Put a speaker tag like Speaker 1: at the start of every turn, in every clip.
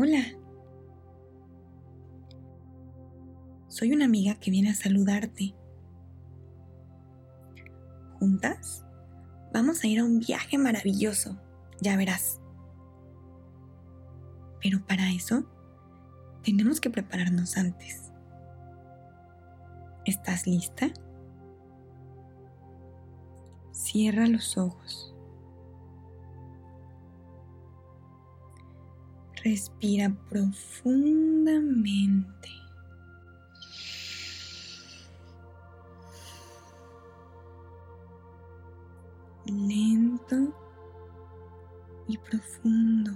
Speaker 1: Hola. Soy una amiga que viene a saludarte. Juntas vamos a ir a un viaje maravilloso, ya verás. Pero para eso tenemos que prepararnos antes. ¿Estás lista? Cierra los ojos. Respira profundamente. Lento y profundo.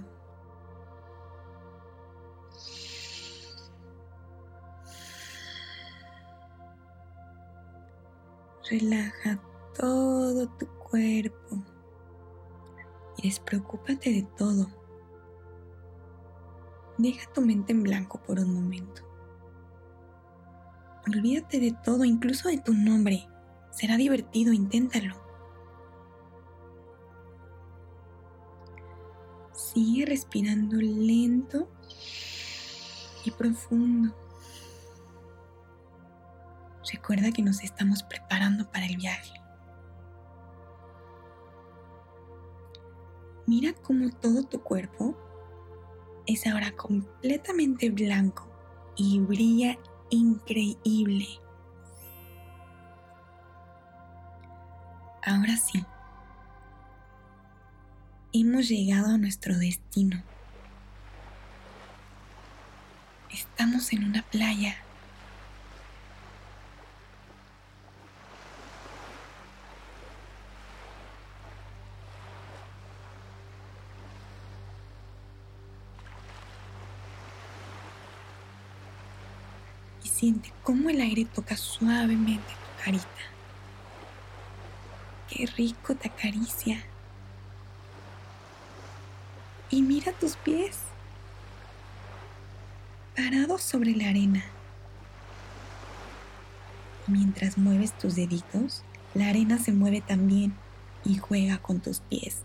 Speaker 1: Relaja todo tu cuerpo y despreocúpate de todo. Deja tu mente en blanco por un momento. Olvídate de todo, incluso de tu nombre. Será divertido, inténtalo. Sigue respirando lento y profundo. Recuerda que nos estamos preparando para el viaje. Mira cómo todo tu cuerpo es ahora completamente blanco y brilla increíble. Ahora sí, hemos llegado a nuestro destino. Estamos en una playa Siente cómo el aire toca suavemente tu carita. Qué rico te acaricia. Y mira tus pies, parados sobre la arena. Mientras mueves tus deditos, la arena se mueve también y juega con tus pies.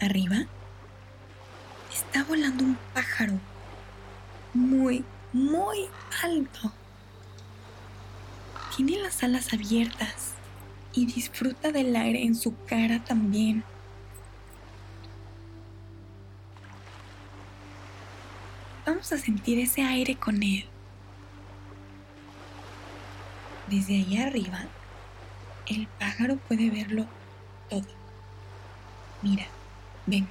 Speaker 1: Arriba está volando un pájaro muy, muy alto. Tiene las alas abiertas y disfruta del aire en su cara también. Vamos a sentir ese aire con él. Desde ahí arriba, el pájaro puede verlo todo. Mira, ven,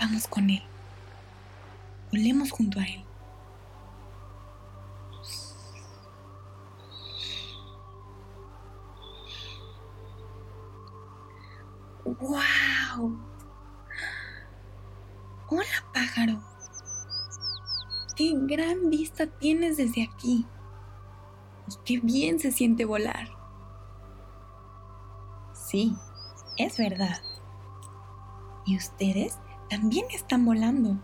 Speaker 1: vamos con él. Volemos junto a Él. ¡Wow! Hola pájaro. Qué gran vista tienes desde aquí. Y qué bien se siente volar. Sí, es verdad. Y ustedes también están volando.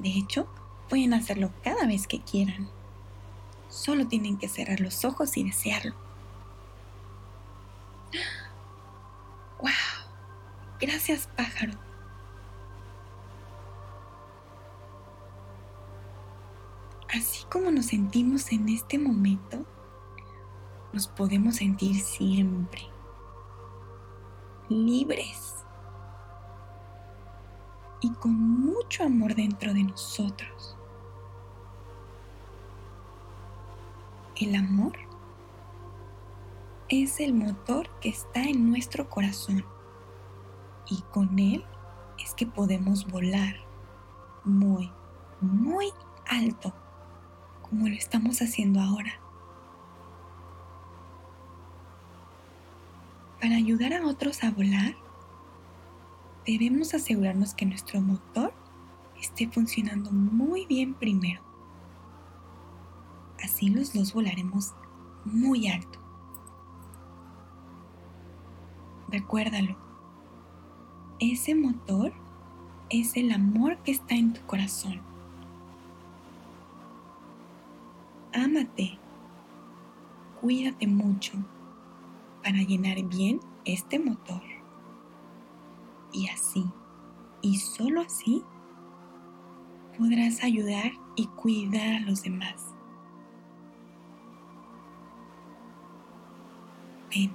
Speaker 1: De hecho, pueden hacerlo cada vez que quieran. Solo tienen que cerrar los ojos y desearlo. ¡Wow! Gracias, pájaro. Así como nos sentimos en este momento, nos podemos sentir siempre libres y con mucho amor dentro de nosotros. El amor es el motor que está en nuestro corazón y con él es que podemos volar muy, muy alto como lo estamos haciendo ahora. Para ayudar a otros a volar, debemos asegurarnos que nuestro motor esté funcionando muy bien primero. Así los dos volaremos muy alto. Recuérdalo, ese motor es el amor que está en tu corazón. Ámate, cuídate mucho para llenar bien este motor. Y así, y solo así, podrás ayudar y cuidar a los demás. Ven,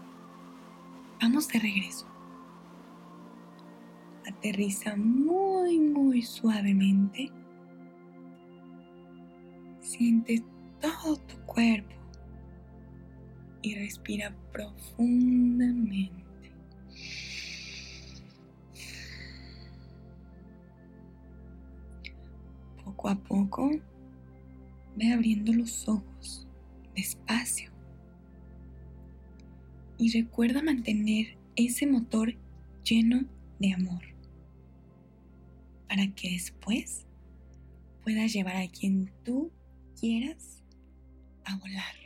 Speaker 1: vamos de regreso. Aterriza muy, muy suavemente. Siente todo tu cuerpo y respira profundamente. Poco a poco, ve abriendo los ojos despacio y recuerda mantener ese motor lleno de amor para que después puedas llevar a quien tú quieras a volar.